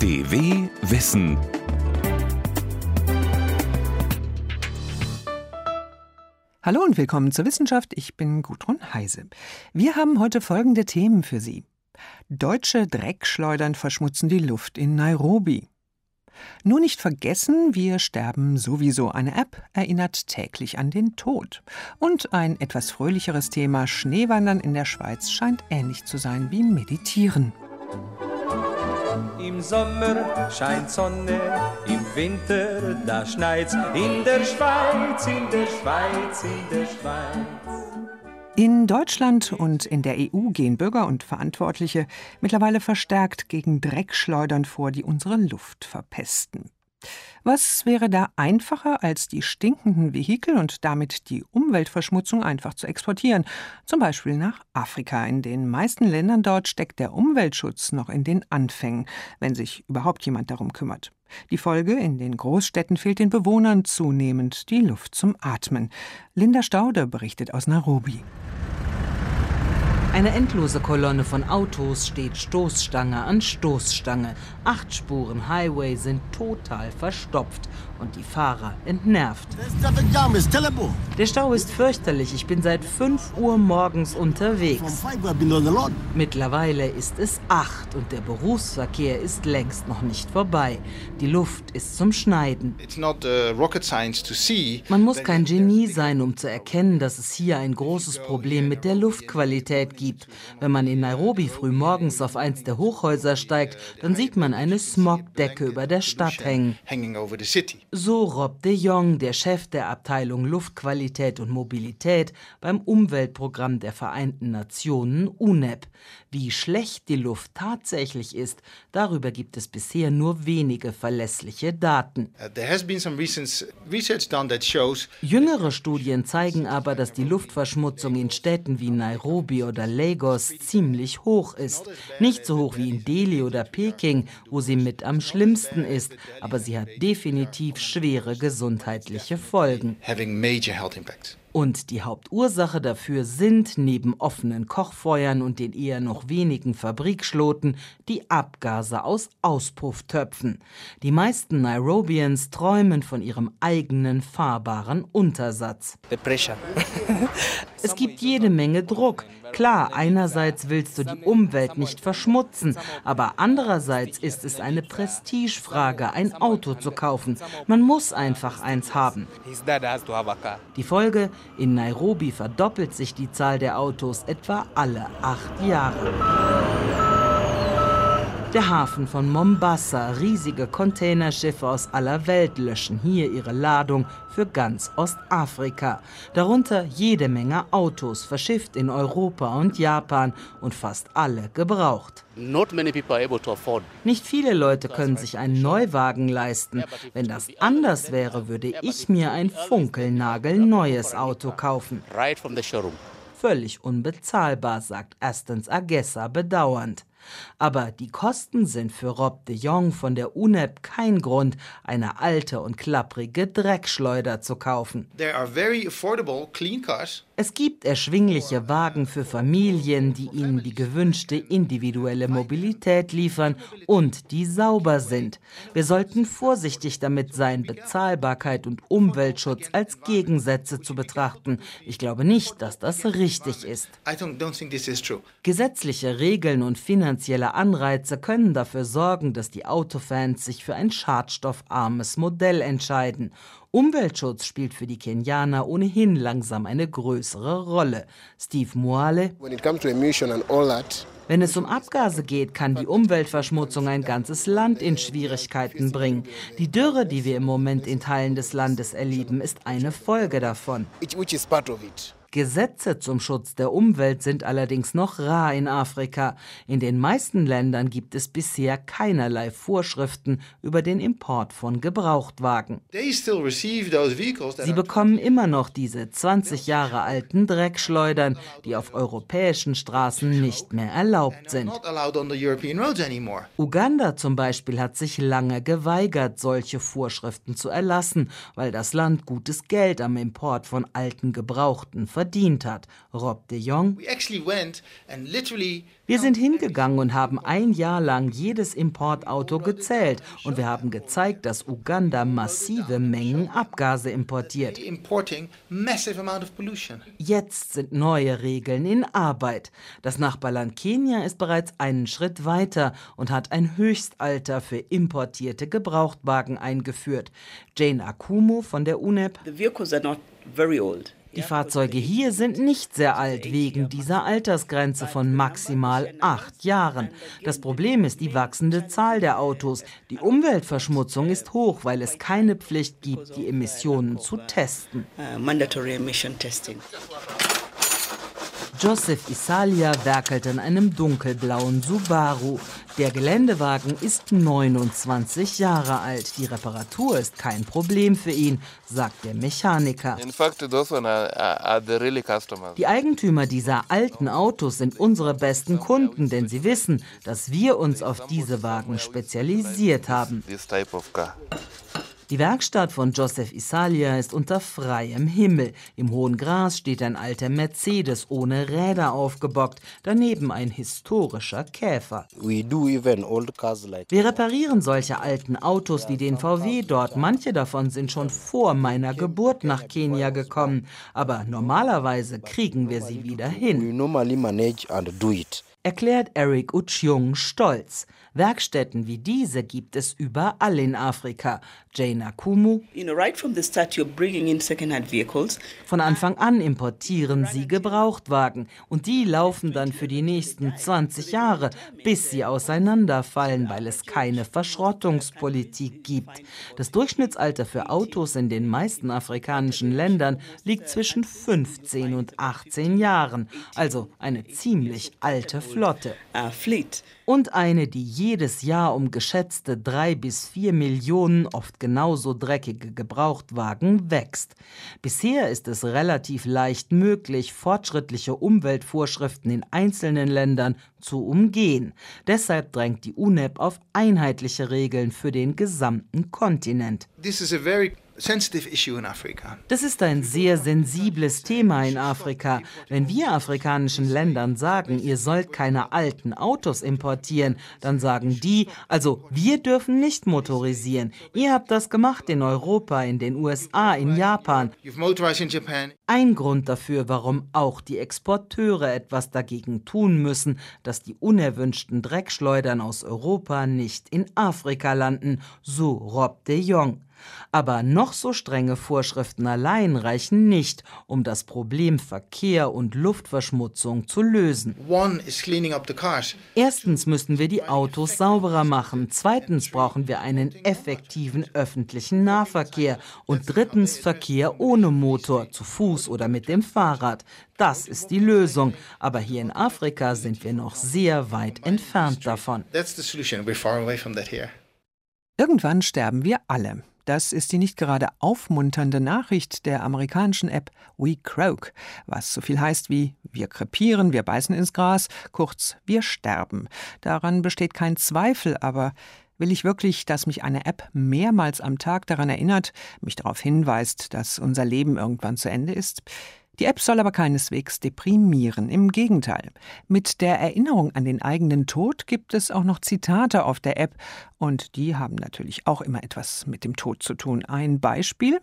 DW Wissen. Hallo und willkommen zur Wissenschaft. Ich bin Gudrun Heise. Wir haben heute folgende Themen für Sie. Deutsche Dreckschleudern verschmutzen die Luft in Nairobi. Nur nicht vergessen, wir sterben sowieso. Eine App erinnert täglich an den Tod. Und ein etwas fröhlicheres Thema Schneewandern in der Schweiz scheint ähnlich zu sein wie Meditieren. Im Sommer scheint Sonne, im Winter da schneit's. In der Schweiz, in der Schweiz, in der Schweiz. In Deutschland und in der EU gehen Bürger und Verantwortliche mittlerweile verstärkt gegen Dreckschleudern vor, die unsere Luft verpesten. Was wäre da einfacher, als die stinkenden Vehikel und damit die Umweltverschmutzung einfach zu exportieren? Zum Beispiel nach Afrika. In den meisten Ländern dort steckt der Umweltschutz noch in den Anfängen, wenn sich überhaupt jemand darum kümmert. Die Folge, in den Großstädten fehlt den Bewohnern zunehmend die Luft zum Atmen. Linda Staude berichtet aus Nairobi. Eine endlose Kolonne von Autos steht Stoßstange an Stoßstange. Acht Spuren Highway sind total verstopft und die Fahrer entnervt. Der Stau ist fürchterlich. Ich bin seit 5 Uhr morgens unterwegs. Mittlerweile ist es 8 und der Berufsverkehr ist längst noch nicht vorbei. Die Luft ist zum Schneiden. Uh, Man muss kein Genie sein, um zu erkennen, dass es hier ein großes Problem mit der Luftqualität gibt. Wenn man in Nairobi früh morgens auf eins der Hochhäuser steigt, dann sieht man eine Smogdecke über der Stadt hängen. So Rob de Jong, der Chef der Abteilung Luftqualität und Mobilität beim Umweltprogramm der Vereinten Nationen UNEP. Wie schlecht die Luft tatsächlich ist, darüber gibt es bisher nur wenige verlässliche Daten. Jüngere Studien zeigen aber, dass die Luftverschmutzung in Städten wie Nairobi oder Lagos ziemlich hoch ist. Nicht so hoch wie in Delhi oder Peking, wo sie mit am schlimmsten ist, aber sie hat definitiv schwere gesundheitliche Folgen. Und die Hauptursache dafür sind, neben offenen Kochfeuern und den eher noch wenigen Fabrikschloten, die Abgase aus Auspufftöpfen. Die meisten Nairobians träumen von ihrem eigenen fahrbaren Untersatz. es gibt jede Menge Druck. Klar, einerseits willst du die Umwelt nicht verschmutzen, aber andererseits ist es eine Prestigefrage, ein Auto zu kaufen. Man muss einfach eins haben. Die Folge, in Nairobi verdoppelt sich die Zahl der Autos etwa alle acht Jahre. Der Hafen von Mombasa, riesige Containerschiffe aus aller Welt löschen hier ihre Ladung für ganz Ostafrika. Darunter jede Menge Autos, verschifft in Europa und Japan und fast alle gebraucht. Nicht viele Leute können sich einen Neuwagen leisten. Wenn das anders wäre, würde ich mir ein funkelnagelneues Auto kaufen. Völlig unbezahlbar, sagt Astons Agessa bedauernd. Aber die Kosten sind für Rob de Jong von der UNEP kein Grund, eine alte und klapprige Dreckschleuder zu kaufen. Es gibt erschwingliche Wagen für Familien, die ihnen die gewünschte individuelle Mobilität liefern und die sauber sind. Wir sollten vorsichtig damit sein, Bezahlbarkeit und Umweltschutz als Gegensätze zu betrachten. Ich glaube nicht, dass das richtig ist. Gesetzliche Regeln und finanzielle Anreize können dafür sorgen, dass die Autofans sich für ein schadstoffarmes Modell entscheiden. Umweltschutz spielt für die Kenianer ohnehin langsam eine größere Rolle. Steve Muale. Wenn es um Abgase geht, kann die Umweltverschmutzung ein ganzes Land in Schwierigkeiten bringen. Die Dürre, die wir im Moment in Teilen des Landes erleben, ist eine Folge davon. Gesetze zum Schutz der Umwelt sind allerdings noch rar in Afrika. In den meisten Ländern gibt es bisher keinerlei Vorschriften über den Import von Gebrauchtwagen. Sie bekommen immer noch diese 20 Jahre alten Dreckschleudern, die auf europäischen Straßen nicht mehr erlaubt sind. Uganda zum Beispiel hat sich lange geweigert, solche Vorschriften zu erlassen, weil das Land gutes Geld am Import von alten Gebrauchten verdient verdient hat. Rob de Jong. Wir sind hingegangen und haben ein Jahr lang jedes Importauto gezählt und wir haben gezeigt, dass Uganda massive Mengen Abgase importiert. Jetzt sind neue Regeln in Arbeit. Das Nachbarland Kenia ist bereits einen Schritt weiter und hat ein Höchstalter für importierte Gebrauchtwagen eingeführt. Jane Akumu von der UNEP. Die Fahrzeuge hier sind nicht sehr alt wegen dieser Altersgrenze von maximal acht Jahren. Das Problem ist die wachsende Zahl der Autos. Die Umweltverschmutzung ist hoch, weil es keine Pflicht gibt, die Emissionen zu testen. Uh, Joseph Isalia werkelt an einem dunkelblauen Subaru. Der Geländewagen ist 29 Jahre alt. Die Reparatur ist kein Problem für ihn, sagt der Mechaniker. Die Eigentümer dieser alten Autos sind unsere besten Kunden, denn sie wissen, dass wir uns auf diese Wagen spezialisiert haben. Die Werkstatt von Joseph Isalia ist unter freiem Himmel. Im hohen Gras steht ein alter Mercedes ohne Räder aufgebockt, daneben ein historischer Käfer. Wir reparieren solche alten Autos wie den VW dort. Manche davon sind schon vor meiner Geburt nach Kenia gekommen, aber normalerweise kriegen wir sie wieder hin erklärt Eric Uchjung stolz. Werkstätten wie diese gibt es überall in Afrika. Jane Akumu. Von Anfang an importieren sie Gebrauchtwagen und die laufen dann für die nächsten 20 Jahre, bis sie auseinanderfallen, weil es keine Verschrottungspolitik gibt. Das Durchschnittsalter für Autos in den meisten afrikanischen Ländern liegt zwischen 15 und 18 Jahren, also eine ziemlich alte Flotte. Und eine, die jedes Jahr um geschätzte drei bis vier Millionen oft genauso dreckige Gebrauchtwagen wächst. Bisher ist es relativ leicht möglich, fortschrittliche Umweltvorschriften in einzelnen Ländern zu umgehen. Deshalb drängt die UNEP auf einheitliche Regeln für den gesamten Kontinent. This is a very das ist ein sehr sensibles Thema in Afrika. Wenn wir afrikanischen Ländern sagen, ihr sollt keine alten Autos importieren, dann sagen die, also wir dürfen nicht motorisieren. Ihr habt das gemacht in Europa, in den USA, in Japan. Ein Grund dafür, warum auch die Exporteure etwas dagegen tun müssen, dass die unerwünschten Dreckschleudern aus Europa nicht in Afrika landen, so Rob de Jong. Aber noch so strenge Vorschriften allein reichen nicht, um das Problem Verkehr und Luftverschmutzung zu lösen. Erstens müssen wir die Autos sauberer machen. Zweitens brauchen wir einen effektiven öffentlichen Nahverkehr. Und drittens Verkehr ohne Motor, zu Fuß oder mit dem Fahrrad. Das ist die Lösung. Aber hier in Afrika sind wir noch sehr weit entfernt davon. Irgendwann sterben wir alle. Das ist die nicht gerade aufmunternde Nachricht der amerikanischen App We Croak, was so viel heißt wie wir krepieren, wir beißen ins Gras, kurz wir sterben. Daran besteht kein Zweifel, aber Will ich wirklich, dass mich eine App mehrmals am Tag daran erinnert, mich darauf hinweist, dass unser Leben irgendwann zu Ende ist? Die App soll aber keineswegs deprimieren, im Gegenteil. Mit der Erinnerung an den eigenen Tod gibt es auch noch Zitate auf der App, und die haben natürlich auch immer etwas mit dem Tod zu tun. Ein Beispiel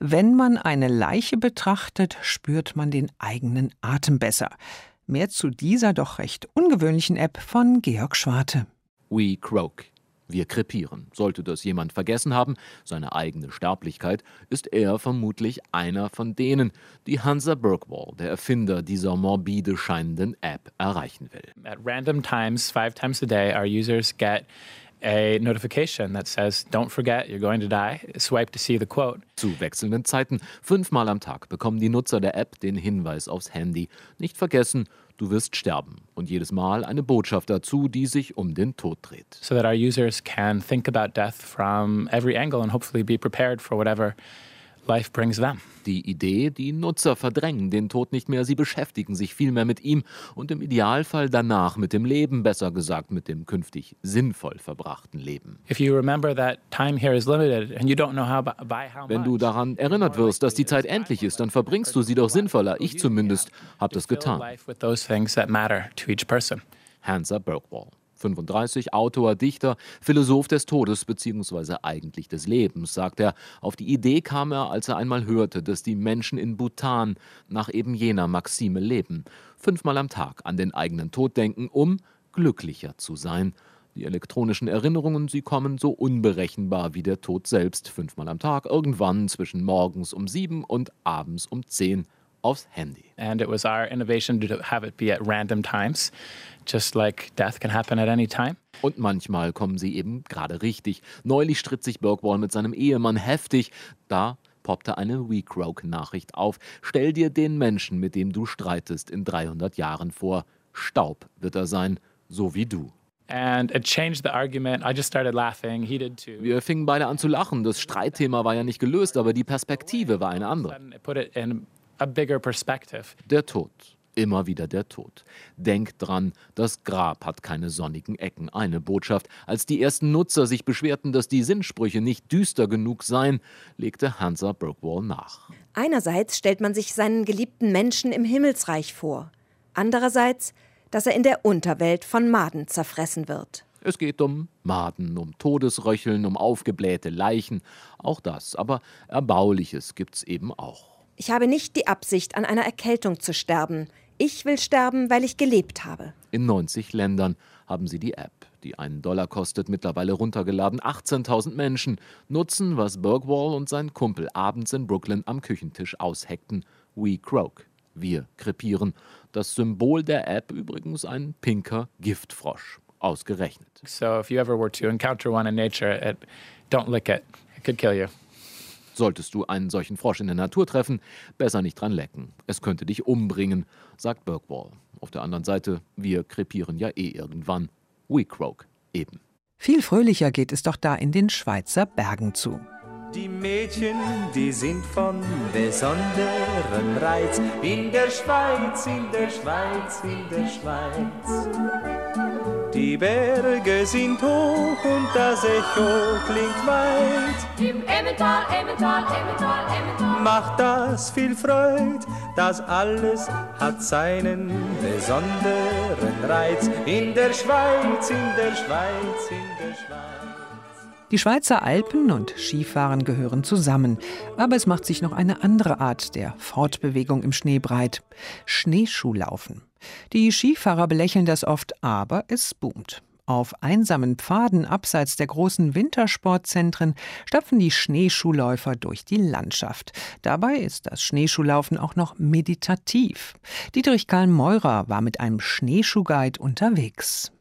Wenn man eine Leiche betrachtet, spürt man den eigenen Atem besser. Mehr zu dieser doch recht ungewöhnlichen App von Georg Schwarte. We croak. Wir krepieren. Sollte das jemand vergessen haben, seine eigene Sterblichkeit, ist er vermutlich einer von denen, die Hansa Bergwall, der Erfinder dieser morbide scheinenden App, erreichen will. At random times, five times a day, our users get a notification that says, don't forget, you're going to die. Swipe to see the quote. Zu wechselnden Zeiten, fünfmal am Tag, bekommen die Nutzer der App den Hinweis aufs Handy. Nicht vergessen, du wirst sterben. Und jedes Mal eine Botschaft dazu, die sich um den Tod dreht. So that our users can think about death from every angle and hopefully be prepared for whatever life brings them. Die Idee, die Nutzer verdrängen den Tod nicht mehr, sie beschäftigen sich vielmehr mit ihm und im Idealfall danach mit dem Leben, besser gesagt mit dem künftig sinnvoll verbrachten Leben. Wenn du daran erinnert wirst, dass die Zeit endlich ist, dann verbringst du sie doch sinnvoller. Ich zumindest habe das getan. Hansa Bergwall. 35, Autor, Dichter, Philosoph des Todes bzw. eigentlich des Lebens, sagt er. Auf die Idee kam er, als er einmal hörte, dass die Menschen in Bhutan nach eben jener Maxime leben. Fünfmal am Tag an den eigenen Tod denken, um glücklicher zu sein. Die elektronischen Erinnerungen, sie kommen so unberechenbar wie der Tod selbst. Fünfmal am Tag, irgendwann zwischen morgens um sieben und abends um zehn aufs Handy. And it was our innovation to have it be at random times, just like death can happen at any time. Und manchmal kommen sie eben gerade richtig. Neulich stritt sich Bergwall mit seinem Ehemann heftig. Da poppte eine WeCroak-Nachricht auf. Stell dir den Menschen, mit dem du streitest, in 300 Jahren vor. Staub wird er sein, so wie du. Wir fingen beide an zu lachen. Das Streitthema war ja nicht gelöst, aber die Perspektive war eine andere. Der Tod. Immer wieder der Tod. Denk dran, das Grab hat keine sonnigen Ecken. Eine Botschaft. Als die ersten Nutzer sich beschwerten, dass die Sinnsprüche nicht düster genug seien, legte Hansa Bergwall nach. Einerseits stellt man sich seinen geliebten Menschen im Himmelsreich vor. Andererseits, dass er in der Unterwelt von Maden zerfressen wird. Es geht um Maden, um Todesröcheln, um aufgeblähte Leichen. Auch das, aber Erbauliches gibt's eben auch. Ich habe nicht die Absicht, an einer Erkältung zu sterben. Ich will sterben, weil ich gelebt habe. In 90 Ländern haben sie die App, die einen Dollar kostet, mittlerweile runtergeladen. 18.000 Menschen nutzen, was Bergwall und sein Kumpel abends in Brooklyn am Küchentisch ausheckten. We croak. Wir krepieren. Das Symbol der App übrigens ein pinker Giftfrosch. Ausgerechnet. So if you ever were to encounter one in nature, it, don't lick it. It could kill you. Solltest du einen solchen Frosch in der Natur treffen, besser nicht dran lecken. Es könnte dich umbringen, sagt Bergwall. Auf der anderen Seite, wir krepieren ja eh irgendwann. We croak eben. Viel fröhlicher geht es doch da in den Schweizer Bergen zu. Die Mädchen, die sind von besonderem Reiz. In der Schweiz, in der Schweiz, in der Schweiz. Die Berge sind hoch und das Echo klingt weit. Im Emmental, Emmental, Emmental, Emmental. Macht das viel Freud, das alles hat seinen besonderen Reiz. In der Schweiz, in der Schweiz, in der Schweiz. Die Schweizer Alpen und Skifahren gehören zusammen, aber es macht sich noch eine andere Art der Fortbewegung im Schnee breit. Schneeschuhlaufen. Die Skifahrer belächeln das oft, aber es boomt. Auf einsamen Pfaden abseits der großen Wintersportzentren stapfen die Schneeschuhläufer durch die Landschaft. Dabei ist das Schneeschuhlaufen auch noch meditativ. Dietrich Karl Meurer war mit einem Schneeschuhguide unterwegs.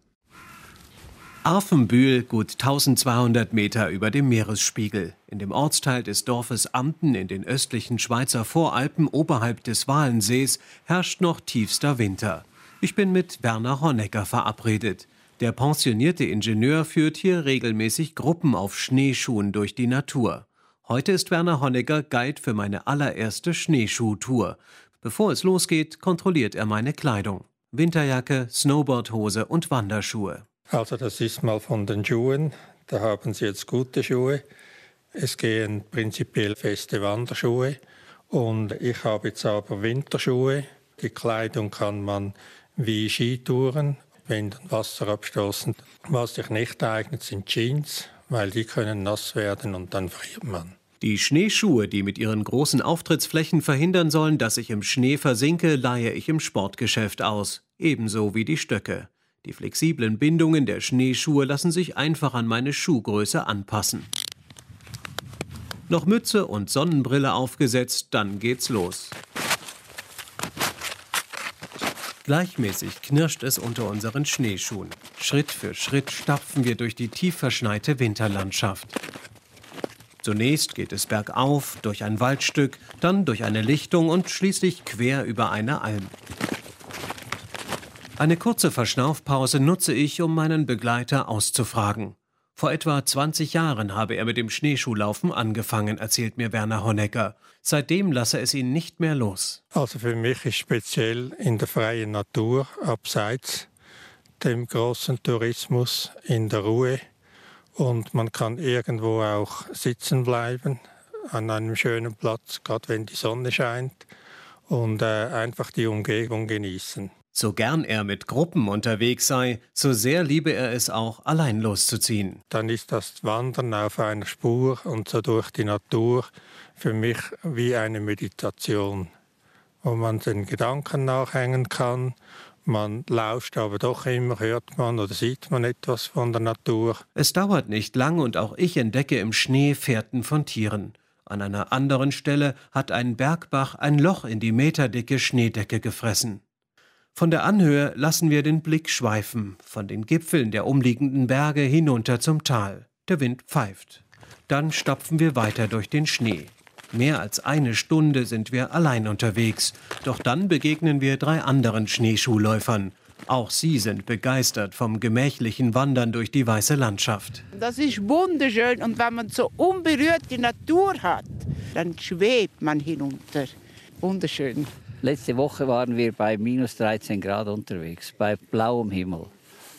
Arfenbühl, gut 1200 Meter über dem Meeresspiegel. In dem Ortsteil des Dorfes Amten in den östlichen Schweizer Voralpen oberhalb des Walensees herrscht noch tiefster Winter. Ich bin mit Werner Honecker verabredet. Der pensionierte Ingenieur führt hier regelmäßig Gruppen auf Schneeschuhen durch die Natur. Heute ist Werner Honecker Guide für meine allererste Schneeschuhtour. Bevor es losgeht, kontrolliert er meine Kleidung. Winterjacke, Snowboardhose und Wanderschuhe. Also das ist mal von den Schuhen. Da haben Sie jetzt gute Schuhe. Es gehen prinzipiell feste Wanderschuhe. Und ich habe jetzt aber Winterschuhe. Die Kleidung kann man wie Skitouren, wenn dann Wasser abstoßen. Was sich nicht eignet, sind Jeans, weil die können nass werden und dann friert man. Die Schneeschuhe, die mit ihren großen Auftrittsflächen verhindern sollen, dass ich im Schnee versinke, leihe ich im Sportgeschäft aus. Ebenso wie die Stöcke. Die flexiblen Bindungen der Schneeschuhe lassen sich einfach an meine Schuhgröße anpassen. Noch Mütze und Sonnenbrille aufgesetzt, dann geht's los. Gleichmäßig knirscht es unter unseren Schneeschuhen. Schritt für Schritt stapfen wir durch die tief verschneite Winterlandschaft. Zunächst geht es bergauf, durch ein Waldstück, dann durch eine Lichtung und schließlich quer über eine Alm. Eine kurze Verschnaufpause nutze ich, um meinen Begleiter auszufragen. Vor etwa 20 Jahren habe er mit dem Schneeschuhlaufen angefangen, erzählt mir Werner Honecker. Seitdem lasse es ihn nicht mehr los. Also für mich ist speziell in der freien Natur, abseits dem großen Tourismus, in der Ruhe. Und man kann irgendwo auch sitzen bleiben, an einem schönen Platz, gerade wenn die Sonne scheint, und äh, einfach die Umgebung genießen. So gern er mit Gruppen unterwegs sei, so sehr liebe er es auch, allein loszuziehen. Dann ist das Wandern auf einer Spur und so durch die Natur für mich wie eine Meditation, wo man den Gedanken nachhängen kann. Man lauscht aber doch immer, hört man oder sieht man etwas von der Natur. Es dauert nicht lang und auch ich entdecke im Schnee Fährten von Tieren. An einer anderen Stelle hat ein Bergbach ein Loch in die meterdicke Schneedecke gefressen. Von der Anhöhe lassen wir den Blick schweifen, von den Gipfeln der umliegenden Berge hinunter zum Tal. Der Wind pfeift. Dann stapfen wir weiter durch den Schnee. Mehr als eine Stunde sind wir allein unterwegs. Doch dann begegnen wir drei anderen Schneeschuhläufern. Auch sie sind begeistert vom gemächlichen Wandern durch die weiße Landschaft. Das ist wunderschön und wenn man so unberührte Natur hat, dann schwebt man hinunter. Wunderschön. Letzte Woche waren wir bei minus 13 Grad unterwegs, bei blauem Himmel.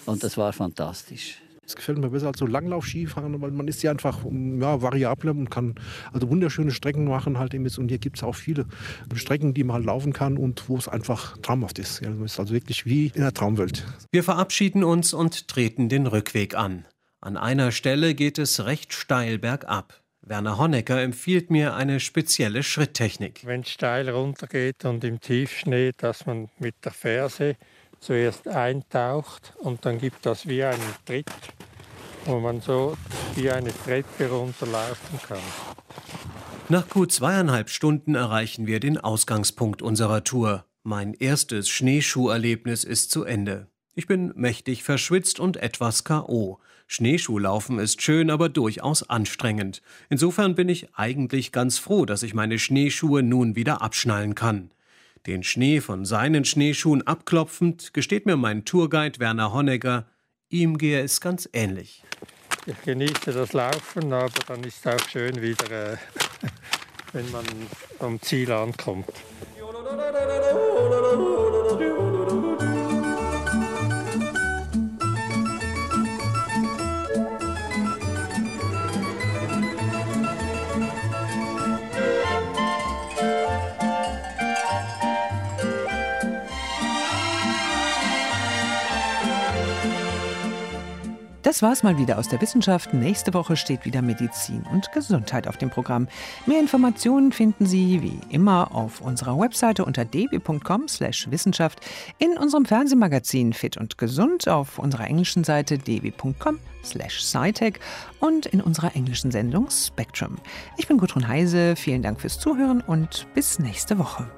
Und das war fantastisch. Das gefällt mir besser als so Langlauf-Skifahren, weil man ist ja einfach ja, variabler und kann also wunderschöne Strecken machen halt eben Und hier gibt es auch viele Strecken, die man halt laufen kann und wo es einfach traumhaft ist. Ja, es ist also wirklich wie in der Traumwelt. Wir verabschieden uns und treten den Rückweg an. An einer Stelle geht es recht steil bergab. Werner Honecker empfiehlt mir eine spezielle Schritttechnik. Wenn es steil runtergeht und im Tiefschnee, dass man mit der Ferse zuerst eintaucht und dann gibt das wie einen Tritt, wo man so wie eine Treppe runterlaufen kann. Nach gut zweieinhalb Stunden erreichen wir den Ausgangspunkt unserer Tour. Mein erstes Schneeschuherlebnis ist zu Ende. Ich bin mächtig verschwitzt und etwas K.O. Schneeschuhlaufen ist schön, aber durchaus anstrengend. Insofern bin ich eigentlich ganz froh, dass ich meine Schneeschuhe nun wieder abschnallen kann. Den Schnee von seinen Schneeschuhen abklopfend, gesteht mir mein Tourguide Werner Honegger, ihm gehe es ganz ähnlich. Ich genieße das Laufen, aber dann ist es auch schön wieder, äh, wenn man am Ziel ankommt. Das war's mal wieder aus der Wissenschaft. Nächste Woche steht wieder Medizin und Gesundheit auf dem Programm. Mehr Informationen finden Sie wie immer auf unserer Webseite unter dw.com/wissenschaft, in unserem Fernsehmagazin Fit und Gesund auf unserer englischen Seite dw.com/scitech und in unserer englischen Sendung Spectrum. Ich bin Gudrun Heise. Vielen Dank fürs Zuhören und bis nächste Woche.